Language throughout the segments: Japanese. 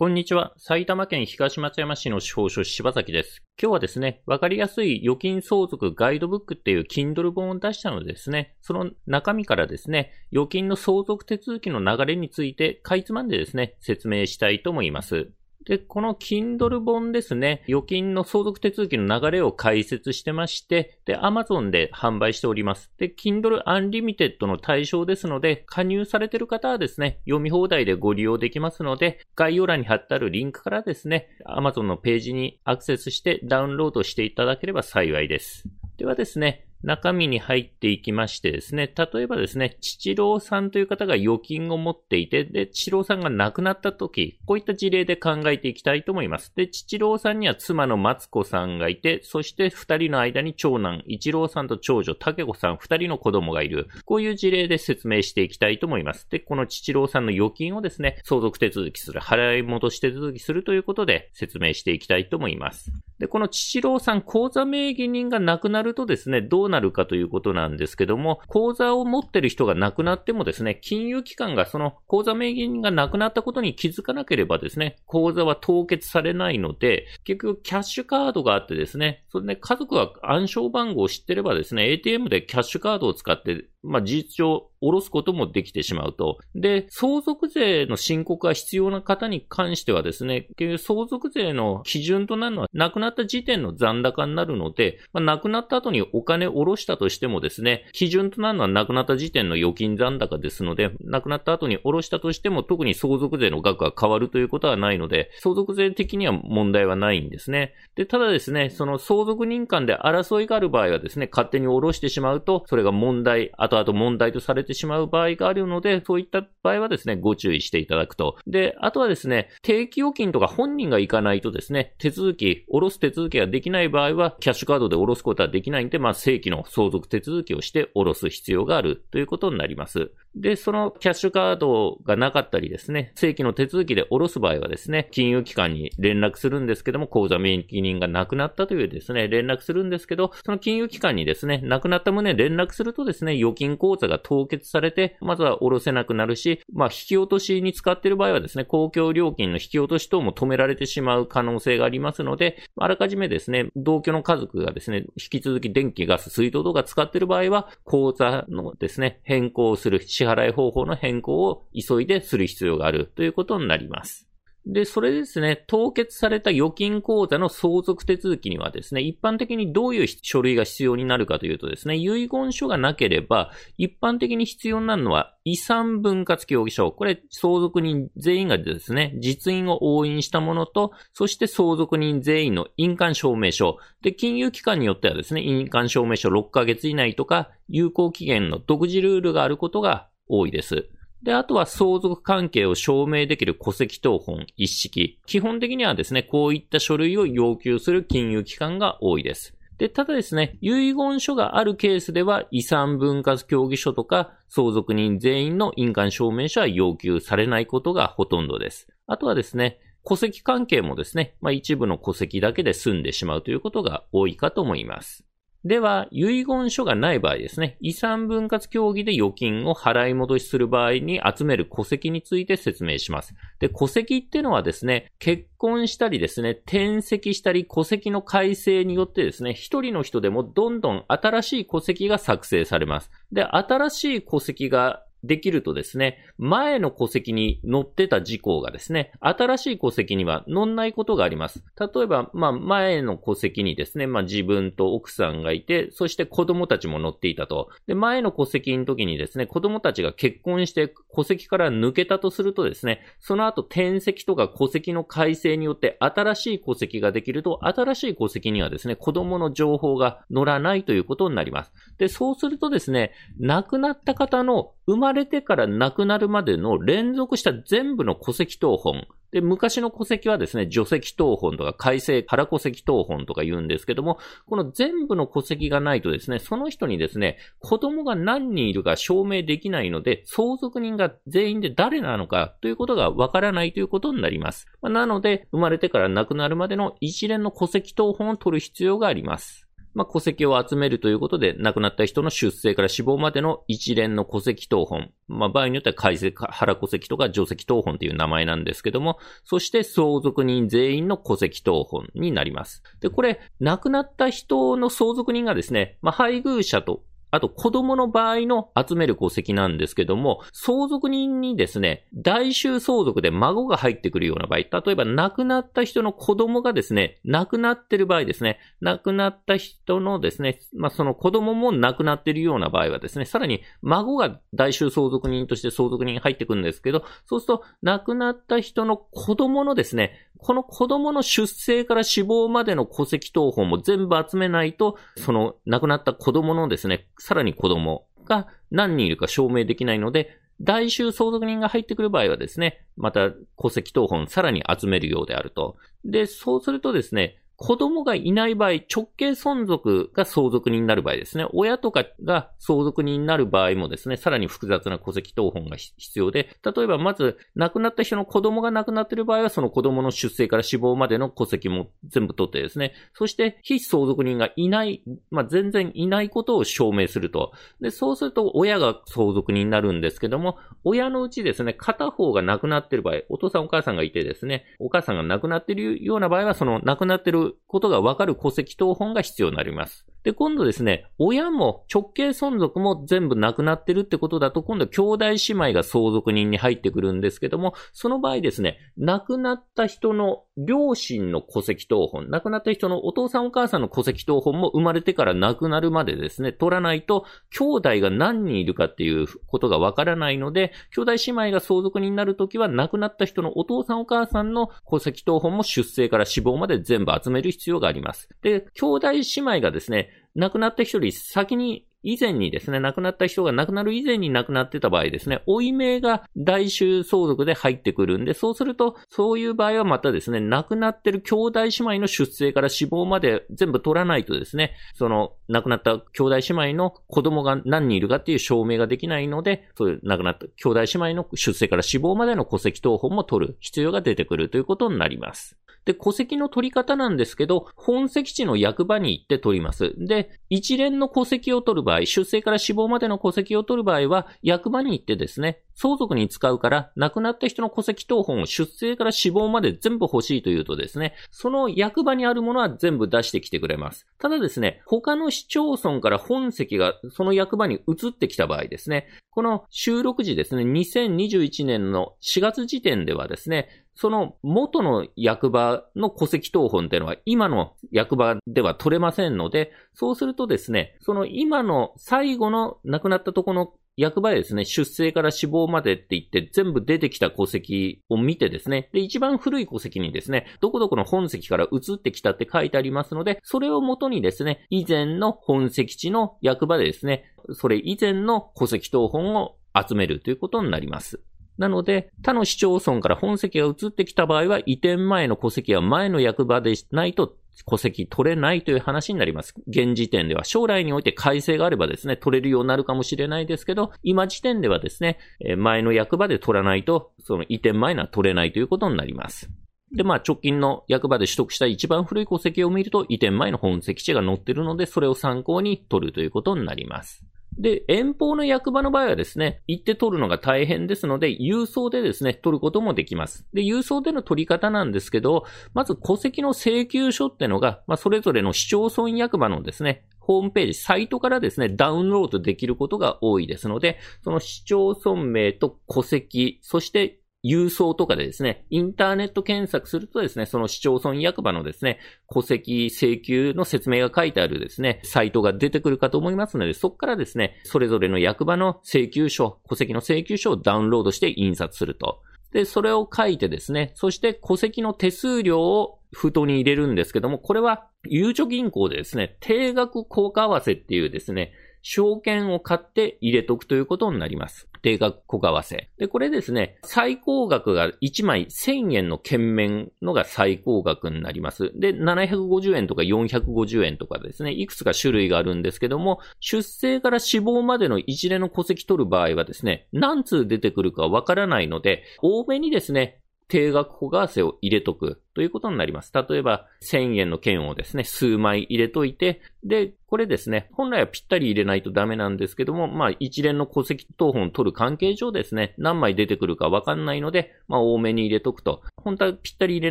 こんにちは。埼玉県東松山市の司法書士柴崎です。今日はですね、わかりやすい預金相続ガイドブックっていう Kindle 本を出したのでですね、その中身からですね、預金の相続手続きの流れについてかいつまんでですね、説明したいと思います。で、この Kindle 本ですね、預金の相続手続きの流れを解説してまして、で、Amazon で販売しております。で、Kindle Unlimited の対象ですので、加入されてる方はですね、読み放題でご利用できますので、概要欄に貼ってあるリンクからですね、Amazon のページにアクセスしてダウンロードしていただければ幸いです。ではですね、中身に入っていきましてですね、例えばですね、父郎さんという方が預金を持っていて、で、父郎さんが亡くなった時、こういった事例で考えていきたいと思います。で、父郎さんには妻の松子さんがいて、そして二人の間に長男、一郎さんと長女、竹子さん、二人の子供がいる。こういう事例で説明していきたいと思います。で、この父郎さんの預金をですね、相続手続きする、払い戻し手続きするということで説明していきたいと思います。で、この父郎さん、口座名義人が亡くなるとですね、どうなるかということなんですけども、口座を持ってる人が亡くなってもですね、金融機関がその口座名義人が亡くなったことに気づかなければですね、口座は凍結されないので、結局キャッシュカードがあってですね、それで家族は暗証番号を知ってればですね、ATM でキャッシュカードを使ってまあ、事実上、下ろすこともできてしまうと。で、相続税の申告が必要な方に関してはですね、相続税の基準となるのは、亡くなった時点の残高になるので、まあ、亡くなった後にお金を下ろしたとしてもですね、基準となるのは亡くなった時点の預金残高ですので、亡くなった後に下ろしたとしても、特に相続税の額が変わるということはないので、相続税的には問題はないんですね。で、ただですね、その相続人間で争いがある場合はですね、勝手に下ろしてしまうと、それが問題、後々問題とされてしまう場合があるので、そういった場合はですね、ご注意していただくと。で、あとはですね、定期預金とか本人が行かないとですね、手続き、下ろす手続きができない場合は、キャッシュカードで下ろすことはできないんで、まあ、正規の相続手続きをして下ろす必要があるということになります。で、そのキャッシュカードがなかったりですね、正規の手続きで下ろす場合はですね、金融機関に連絡するんですけども、口座名義人が亡くなったというですね、連絡するんですけど、その金融機関にですね、亡くなった旨連絡するとですね、預金口座が凍結されて、まずは下ろせなくなるし、まあ、引き落としに使っている場合はですね、公共料金の引き落とし等も止められてしまう可能性がありますので、あらかじめですね、同居の家族がですね、引き続き電気、ガス、水道とか使ってる場合は、口座のですね、変更する、支払い方法の変更を急いでする必要があるということになります。で、それですね、凍結された預金口座の相続手続きにはですね、一般的にどういう書類が必要になるかというとですね、遺言書がなければ、一般的に必要になるのは遺産分割協議書。これ、相続人全員がですね、実印を押印したものと、そして相続人全員の印鑑証明書。で、金融機関によってはですね、印鑑証明書6ヶ月以内とか、有効期限の独自ルールがあることが多いです。で、あとは相続関係を証明できる戸籍謄本一式。基本的にはですね、こういった書類を要求する金融機関が多いです。で、ただですね、遺言書があるケースでは遺産分割協議書とか相続人全員の印鑑証明書は要求されないことがほとんどです。あとはですね、戸籍関係もですね、まあ一部の戸籍だけで済んでしまうということが多いかと思います。では、遺言書がない場合ですね、遺産分割協議で預金を払い戻しする場合に集める戸籍について説明します。で、戸籍っていうのはですね、結婚したりですね、転籍したり戸籍の改正によってですね、一人の人でもどんどん新しい戸籍が作成されます。で、新しい戸籍ができるとですね、前の戸籍に載ってた事項がですね、新しい戸籍には載んないことがあります。例えば、まあ、前の戸籍にですね、まあ、自分と奥さんがいて、そして子供たちも載っていたと。で、前の戸籍の時にですね、子供たちが結婚して戸籍から抜けたとするとですね、その後転籍とか戸籍の改正によって新しい戸籍ができると、新しい戸籍にはですね、子供の情報が載らないということになります。で、そうするとですね、亡くなった方の生ままれてから亡くなるまでの連続した全部の戸籍謄本。で、昔の戸籍はですね、除籍謄本とか改正空戸籍謄本とか言うんですけども、この全部の戸籍がないとですね、その人にですね、子供が何人いるか証明できないので、相続人が全員で誰なのかということがわからないということになります。まなので、生まれてから亡くなるまでの一連の戸籍謄本を取る必要があります。まあ、戸籍を集めるということで、亡くなった人の出生から死亡までの一連の戸籍謄本。まあ、場合によっては改正原戸籍とか除籍謄本という名前なんですけども、そして相続人全員の戸籍謄本になります。で、これ、亡くなった人の相続人がですね、まあ、配偶者とあと子供の場合の集める戸籍なんですけども、相続人にですね、代収相続で孫が入ってくるような場合、例えば亡くなった人の子供がですね、亡くなってる場合ですね、亡くなった人のですね、まあ、その子供も亡くなってるような場合はですね、さらに孫が代収相続人として相続人に入ってくるんですけど、そうすると亡くなった人の子供のですね、この子供の出生から死亡までの戸籍謄本も全部集めないと、その亡くなった子供のですね、さらに子供が何人いるか証明できないので、代衆相続人が入ってくる場合はですね、また戸籍謄本さらに集めるようであると。で、そうするとですね、子供がいない場合、直系存続が相続人になる場合ですね。親とかが相続人になる場合もですね、さらに複雑な戸籍謄本が必要で、例えばまず、亡くなった人の子供が亡くなっている場合は、その子供の出生から死亡までの戸籍も全部取ってですね、そして非相続人がいない、まあ、全然いないことを証明すると。で、そうすると親が相続人になるんですけども、親のうちですね、片方が亡くなっている場合、お父さんお母さんがいてですね、お母さんが亡くなっているような場合は、その亡くなっていることがわかる戸籍謄本が必要になります。で、今度ですね、親も直系存続も全部なくなってるってことだと、今度兄弟姉妹が相続人に入ってくるんですけども、その場合ですね、亡くなった人の両親の戸籍謄本、亡くなった人のお父さんお母さんの戸籍謄本も生まれてから亡くなるまでですね、取らないと、兄弟が何人いるかっていうことがわからないので、兄弟姉妹が相続人になるときは、亡くなった人のお父さんお母さんの戸籍謄本も出生から死亡まで全部集める必要があります。で、兄弟姉妹がですね、亡くなった人より先に以前にですね、亡くなった人が亡くなる以前に亡くなってた場合ですね、追い名が代収相続で入ってくるんで、そうすると、そういう場合はまたですね、亡くなってる兄弟姉妹の出生から死亡まで全部取らないとですね、その亡くなった兄弟姉妹の子供が何人いるかっていう証明ができないので、そういう亡くなった兄弟姉妹の出生から死亡までの戸籍謄本も取る必要が出てくるということになります。で、戸籍の取り方なんですけど、本籍地の役場に行って取ります。で、一連の戸籍を取る場合、出生から死亡までの戸籍を取る場合は、役場に行ってですね、相続に使うから、亡くなった人の戸籍謄本を出生から死亡まで全部欲しいというとですね、その役場にあるものは全部出してきてくれます。ただですね、他の市町村から本籍がその役場に移ってきた場合ですね、この収録時ですね、2021年の4月時点ではですね、その元の役場の戸籍謄本っていうのは今の役場では取れませんので、そうするとですね、その今の最後の亡くなったところの役場へですね、出生から死亡までって言って全部出てきた戸籍を見てですね、で、一番古い戸籍にですね、どこどこの本籍から移ってきたって書いてありますので、それをもとにですね、以前の本籍地の役場でですね、それ以前の戸籍謄本を集めるということになります。なので、他の市町村から本籍が移ってきた場合は、移転前の戸籍は前の役場でないと戸籍取れないという話になります。現時点では将来において改正があればですね、取れるようになるかもしれないですけど、今時点ではですね、前の役場で取らないと、その移転前のは取れないということになります。で、まあ、直近の役場で取得した一番古い戸籍を見ると、移転前の本籍地が載っているので、それを参考に取るということになります。で、遠方の役場の場合はですね、行って取るのが大変ですので、郵送でですね、取ることもできます。で、郵送での取り方なんですけど、まず戸籍の請求書ってのが、まあ、それぞれの市町村役場のですね、ホームページ、サイトからですね、ダウンロードできることが多いですので、その市町村名と戸籍、そして郵送とかでですね、インターネット検索するとですね、その市町村役場のですね、戸籍請求の説明が書いてあるですね、サイトが出てくるかと思いますので、そこからですね、それぞれの役場の請求書、戸籍の請求書をダウンロードして印刷すると。で、それを書いてですね、そして戸籍の手数料を封筒に入れるんですけども、これは、ゆうちょ銀行でですね、定額効果合わせっていうですね、証券を買って入れとくということになります。定額小為替。で、これですね、最高額が1枚1000円の券面のが最高額になります。で、750円とか450円とかですね、いくつか種類があるんですけども、出生から死亡までの一連の戸籍取る場合はですね、何通出てくるかわからないので、多めにですね、定額小為替を入れとく。ということになります。例えば、1000円の券をですね、数枚入れといて、で、これですね、本来はぴったり入れないとダメなんですけども、まあ一連の戸籍謄本を取る関係上ですね、何枚出てくるかわかんないので、まあ多めに入れとくと。本当はぴったり入れ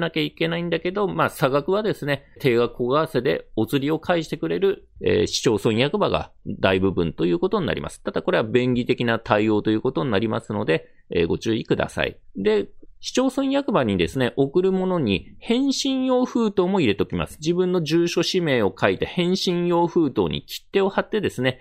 なきゃいけないんだけど、まあ差額はですね、定額小為替でお釣りを返してくれる、えー、市町村役場が大部分ということになります。ただこれは便宜的な対応ということになりますので、えー、ご注意ください。で、市町村役場にですね、送るものに返信用封筒も入れときます。自分の住所氏名を書いて返信用封筒に切手を貼ってですね、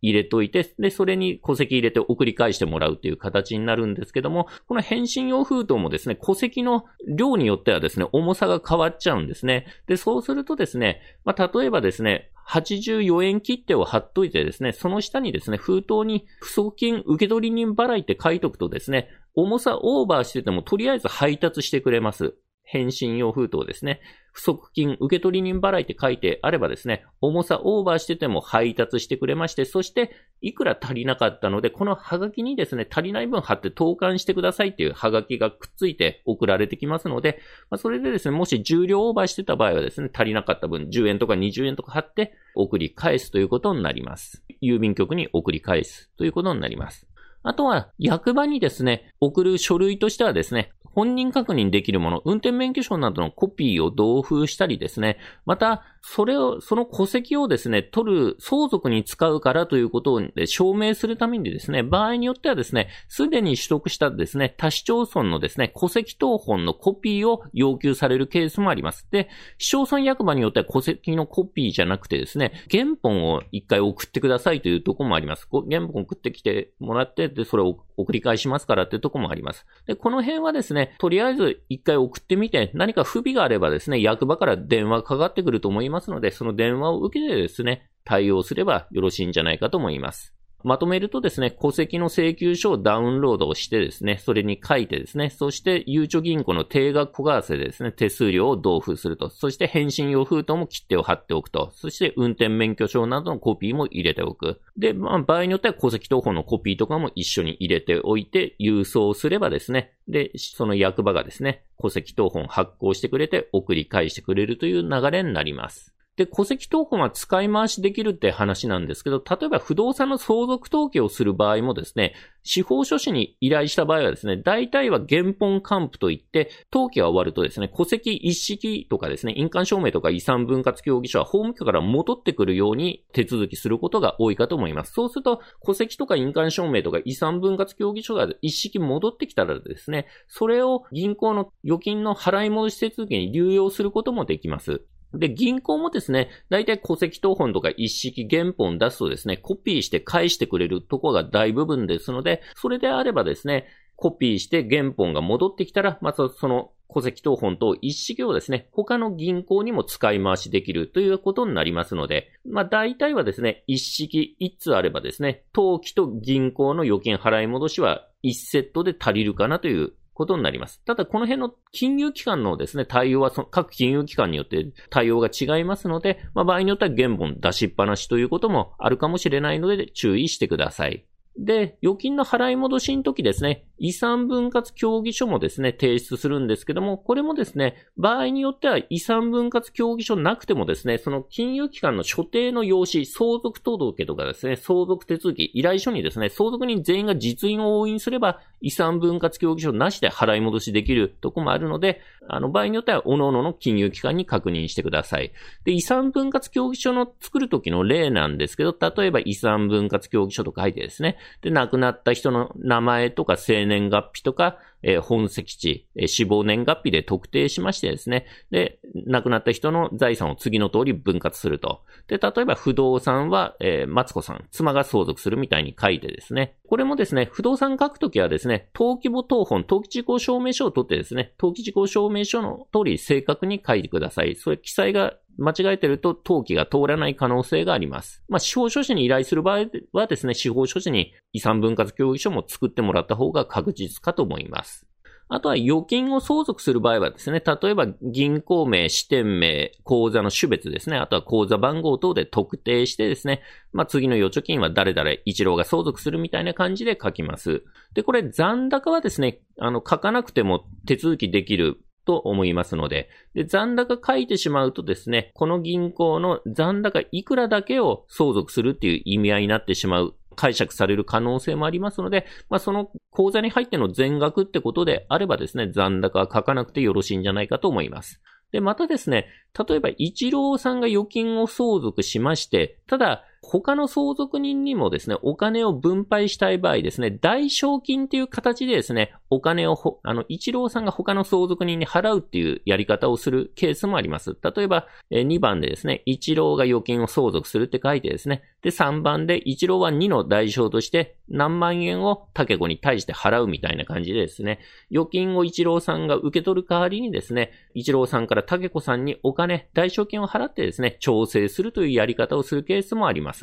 入れといて、で、それに戸籍入れて送り返してもらうという形になるんですけども、この返信用封筒もですね、戸籍の量によってはですね、重さが変わっちゃうんですね。で、そうするとですね、まあ、例えばですね、84円切手を貼っといてですね、その下にですね、封筒に不足金受取人払いって書いとくとですね、重さオーバーしててもとりあえず配達してくれます。返信用封筒ですね。不足金受取人払いって書いてあればですね、重さオーバーしてても配達してくれまして、そしていくら足りなかったので、このハガキにですね、足りない分貼って投函してくださいっていうハガキがくっついて送られてきますので、まあ、それでですね、もし重量オーバーしてた場合はですね、足りなかった分10円とか20円とか貼って送り返すということになります。郵便局に送り返すということになります。あとは、役場にですね、送る書類としてはですね、本人確認できるもの、運転免許証などのコピーを同封したりですね、また、それを、その戸籍をですね、取る相続に使うからということを証明するためにですね、場合によってはですね、すでに取得したですね、他市町村のですね、戸籍謄本のコピーを要求されるケースもあります。で、市町村役場によっては戸籍のコピーじゃなくてですね、原本を一回送ってくださいというところもあります。原本送ってきてもらって、で、それを送り返しますからっていうところもあります。で、この辺はですね、とりあえず一回送ってみて、何か不備があればですね、役場から電話かかってくると思いますので、その電話を受けてですね、対応すればよろしいんじゃないかと思います。まとめるとですね、戸籍の請求書をダウンロードをしてですね、それに書いてですね、そしてゆうちょ銀行の定額小為替でですね、手数料を同封すると。そして返信用封筒も切手を貼っておくと。そして運転免許証などのコピーも入れておく。で、まあ、場合によっては戸籍謄本のコピーとかも一緒に入れておいて、郵送すればですね、で、その役場がですね、戸籍謄本発行してくれて送り返してくれるという流れになります。で、戸籍謄本は使い回しできるって話なんですけど、例えば不動産の相続登記をする場合もですね、司法書士に依頼した場合はですね、大体は原本還付といって、登記が終わるとですね、戸籍一式とかですね、印鑑証明とか遺産分割協議書は法務局から戻ってくるように手続きすることが多いかと思います。そうすると、戸籍とか印鑑証明とか遺産分割協議書が一式戻ってきたらですね、それを銀行の預金の払い戻し手続きに流用することもできます。で、銀行もですね、大体戸籍謄本とか一式原本出すとですね、コピーして返してくれるとこが大部分ですので、それであればですね、コピーして原本が戻ってきたら、またその戸籍謄本と一式をですね、他の銀行にも使い回しできるということになりますので、まあ大体はですね、一式一通あればですね、登記と銀行の預金払い戻しは1セットで足りるかなということになります。ただ、この辺の金融機関のですね、対応はその各金融機関によって対応が違いますので、まあ、場合によっては原本出しっぱなしということもあるかもしれないので注意してください。で、預金の払い戻しの時ですね、遺産分割協議書もですね、提出するんですけども、これもですね、場合によっては遺産分割協議書なくてもですね、その金融機関の所定の用紙、相続届とかですね、相続手続き、依頼書にですね、相続人全員が実印を押印すれば、遺産分割協議書なしで払い戻しできるとこもあるので、あの、場合によっては、各々の金融機関に確認してください。で、遺産分割協議書の作る時の例なんですけど、例えば遺産分割協議書と書いてですね、で、亡くなった人の名前とか生年月日とか、えー、本籍地、えー、死亡年月日で特定しましてですね、で、亡くなった人の財産を次の通り分割すると。で、例えば不動産は、えー、マツコさん、妻が相続するみたいに書いてですね、これもですね、不動産書くときはですね、登記簿等本、登記事項証明書を取ってですね、登記事項証明書の通り正確に書いてください。それ記載が間違えてると登記が通らない可能性があります。まあ、司法書士に依頼する場合はですね、司法書士に遺産分割協議書も作ってもらった方が確実かと思います。あとは預金を相続する場合はですね、例えば銀行名、支店名、口座の種別ですね、あとは口座番号等で特定してですね、まあ、次の預貯金は誰々一郎が相続するみたいな感じで書きます。で、これ残高はですね、あの、書かなくても手続きできると思いますので、で、残高書いてしまうとですね、この銀行の残高いくらだけを相続するっていう意味合いになってしまう解釈される可能性もありますので、まあ、その口座に入っての全額ってことであればですね、残高は書かなくてよろしいんじゃないかと思います。で、またですね、例えば、一郎さんが預金を相続しまして、ただ、他の相続人にもですね、お金を分配したい場合ですね、代償金っていう形でですね、お金をあの、一郎さんが他の相続人に払うっていうやり方をするケースもあります。例えば、2番でですね、一郎が預金を相続するって書いてですね、で、3番で一郎は2の代償として何万円を竹子に対して払うみたいな感じでですね、預金を一郎さんが受け取る代わりにですね、一郎さんから竹子さんにお金、代償金を払ってですね、調整するというやり方をするケースもあります。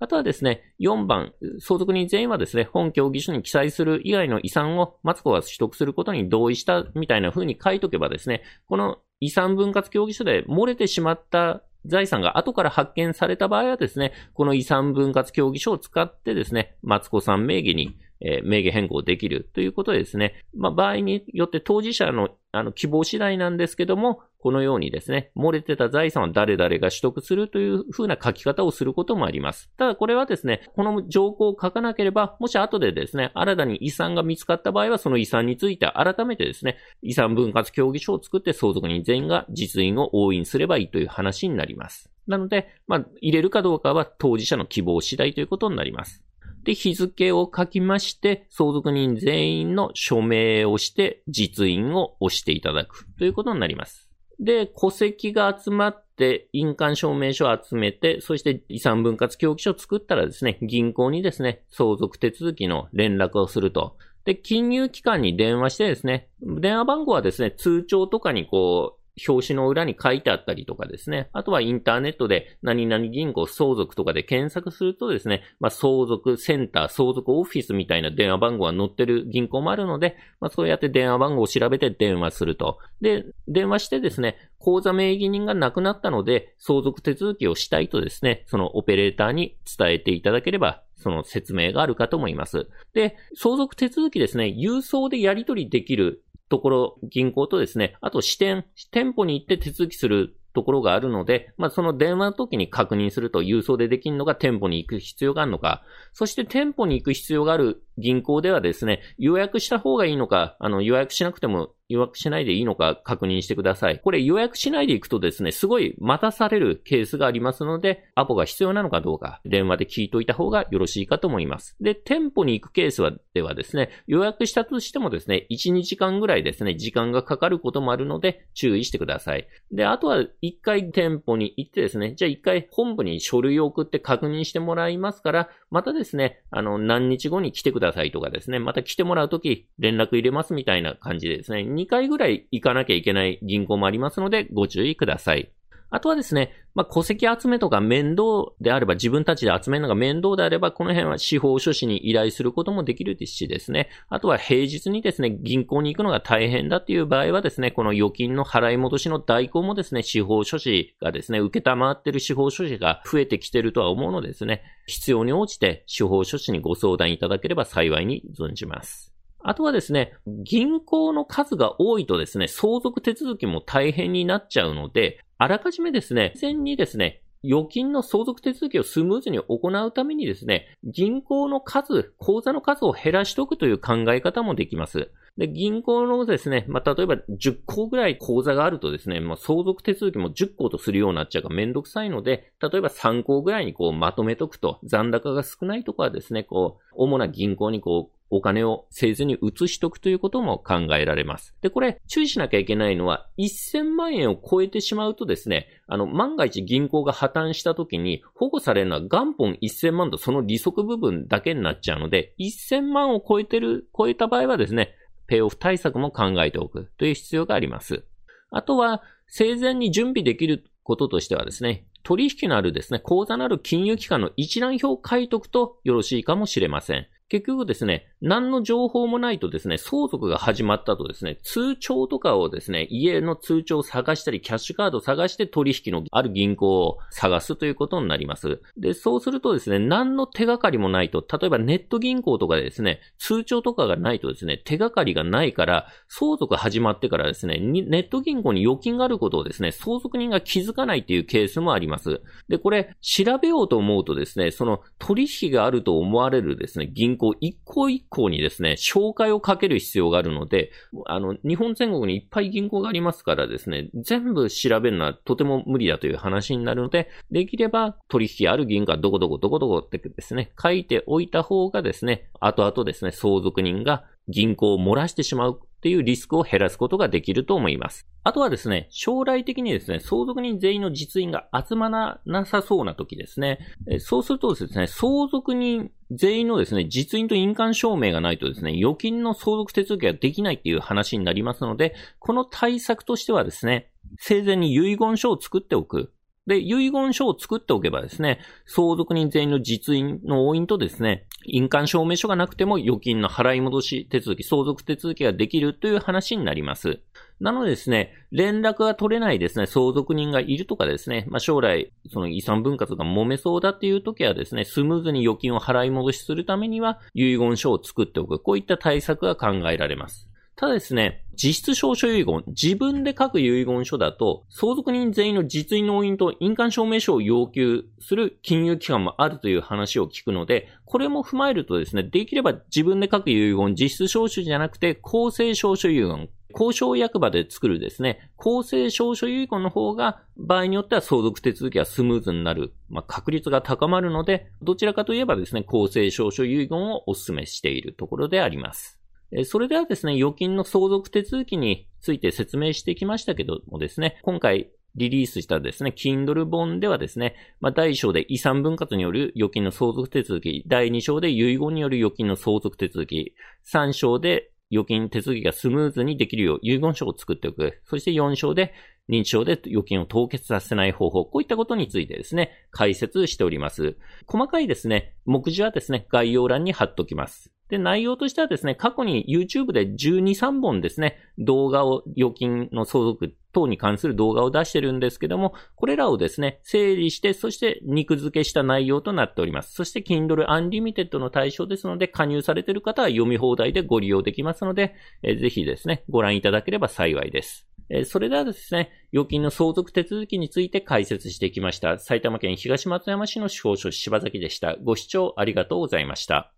あとはですね、4番、相続人全員はですね、本協議書に記載する以外の遺産を松子が取得することに同意したみたいな風に書いとけばですね、この遺産分割協議書で漏れてしまった財産が後から発見された場合はですね、この遺産分割協議書を使ってですね、松子さん名義にえ、名義変更できるということでですね、まあ、場合によって当事者のあの希望次第なんですけども、このようにですね、漏れてた財産は誰々が取得するというふうな書き方をすることもあります。ただこれはですね、この条項を書かなければ、もし後でですね、新たに遺産が見つかった場合は、その遺産について改めてですね、遺産分割協議書を作って相続人全員が実印を押印すればいいという話になります。なので、まあ、入れるかどうかは当事者の希望次第ということになります。で、日付を書きまして、相続人全員の署名をして、実印を押していただくということになります。で、戸籍が集まって、印鑑証明書を集めて、そして遺産分割協議書を作ったらですね、銀行にですね、相続手続きの連絡をすると。で、金融機関に電話してですね、電話番号はですね、通帳とかにこう、表紙の裏に書いてあったりとかですね。あとはインターネットで何々銀行相続とかで検索するとですね、まあ、相続センター、相続オフィスみたいな電話番号が載ってる銀行もあるので、まあ、そうやって電話番号を調べて電話すると。で、電話してですね、口座名義人が亡くなったので、相続手続きをしたいとですね、そのオペレーターに伝えていただければ、その説明があるかと思います。で、相続手続きですね、郵送でやり取りできるところ、銀行とですね、あと支店、店舗に行って手続きするところがあるので、まあ、その電話の時に確認すると郵送でできるのか店舗に行く必要があるのか、そして店舗に行く必要がある銀行ではですね、予約した方がいいのか、あの、予約しなくても予約しないでいいのか確認してください。これ予約しないで行くとですね、すごい待たされるケースがありますので、アポが必要なのかどうか、電話で聞いといた方がよろしいかと思います。で、店舗に行くケースは、ではですね、予約したとしてもですね、1、2時間ぐらいですね、時間がかかることもあるので、注意してください。で、あとは一回店舗に行ってですね、じゃあ一回本部に書類を送って確認してもらいますから、またですね、あの、何日後に来てくださいださいとかですね、また来てもらうとき連絡入れますみたいな感じでですね、2回ぐらい行かなきゃいけない銀行もありますので、ご注意ください。あとはですね、まあ、戸籍集めとか面倒であれば、自分たちで集めるのが面倒であれば、この辺は司法書士に依頼することもできるですしですね、あとは平日にですね、銀行に行くのが大変だっていう場合はですね、この預金の払い戻しの代行もですね、司法書士がですね、受けたまってる司法書士が増えてきてるとは思うのですね、必要に応じて司法書士にご相談いただければ幸いに存じます。あとはですね、銀行の数が多いとですね、相続手続きも大変になっちゃうので、あらかじめですね、事前にですね、預金の相続手続きをスムーズに行うためにですね、銀行の数、口座の数を減らしておくという考え方もできます。で、銀行のですね、まあ、例えば10個ぐらい口座があるとですね、まあ、相続手続きも10個とするようになっちゃうからめんどくさいので、例えば3個ぐらいにこうまとめとくと、残高が少ないとこはですね、こう、主な銀行にこう、お金を製図に移しとくということも考えられます。で、これ注意しなきゃいけないのは、1000万円を超えてしまうとですね、あの、万が一銀行が破綻した時に保護されるのは元本1000万とその利息部分だけになっちゃうので、1000万を超えてる、超えた場合はですね、ペイオフ対策も考えておくという必要があります。あとは、生前に準備できることとしてはですね、取引のあるですね、口座のある金融機関の一覧表を書いておくとよろしいかもしれません。結局ですね、何の情報もないとですね、相続が始まったとですね、通帳とかをですね、家の通帳を探したり、キャッシュカードを探して取引のある銀行を探すということになります。で、そうするとですね、何の手がかりもないと、例えばネット銀行とかでですね、通帳とかがないとですね、手がかりがないから、相続始まってからですね、ネット銀行に預金があることをですね、相続人が気づかないっていうケースもあります。で、これ、調べようと思うとですね、その取引があると思われるですね、銀行一個一個にですね、紹介をかける必要があるので、あの、日本全国にいっぱい銀行がありますからですね、全部調べるのはとても無理だという話になるので、できれば取引ある銀行はどこどこどこどこってですね、書いておいた方がですね、後々ですね、相続人が銀行を漏らしてしまうっていうリスクを減らすことができると思います。あとはですね、将来的にですね、相続人全員の実印が集まらなさそうな時ですね、そうするとですね、相続人全員のですね、実印と印鑑証明がないとですね、預金の相続手続きができないっていう話になりますので、この対策としてはですね、生前に遺言書を作っておく。で、遺言書を作っておけばですね、相続人全員の実印の押印とですね、印鑑証明書がなくても預金の払い戻し手続き、相続手続きができるという話になります。なのでですね、連絡が取れないですね、相続人がいるとかですね、まあ、将来、その遺産分割が揉めそうだっていう時はですね、スムーズに預金を払い戻しするためには、遺言書を作っておく。こういった対策が考えられます。ただですね、実質証書遺言、自分で書く遺言書だと、相続人全員の実印納印と印鑑証明書を要求する金融機関もあるという話を聞くので、これも踏まえるとですね、できれば自分で書く遺言、実質証書じゃなくて、公正証書遺言、交渉役場で作るですね、公正証書遺言の方が、場合によっては相続手続きがスムーズになる、まあ、確率が高まるので、どちらかといえばですね、公正証書遺言をお勧めしているところであります。それではですね、預金の相続手続きについて説明してきましたけどもですね、今回リリースしたですね、Kindle 本ではですね、まあ、第1章で遺産分割による預金の相続手続き、第2章で遺言による預金の相続手続き、3章で預金手続きがスムーズにできるよう遺言書を作っておく。そして4章で認知症で預金を凍結させない方法、こういったことについてですね、解説しております。細かいですね、目次はですね、概要欄に貼っておきます。で、内容としてはですね、過去に YouTube で12、3本ですね、動画を、預金の相続等に関する動画を出してるんですけども、これらをですね、整理して、そして肉付けした内容となっております。そして Kindle Unlimited の対象ですので、加入されている方は読み放題でご利用できますので、え、ぜひですね、ご覧いただければ幸いです。それではですね、預金の相続手続きについて解説してきました。埼玉県東松山市の司法書柴崎でした。ご視聴ありがとうございました。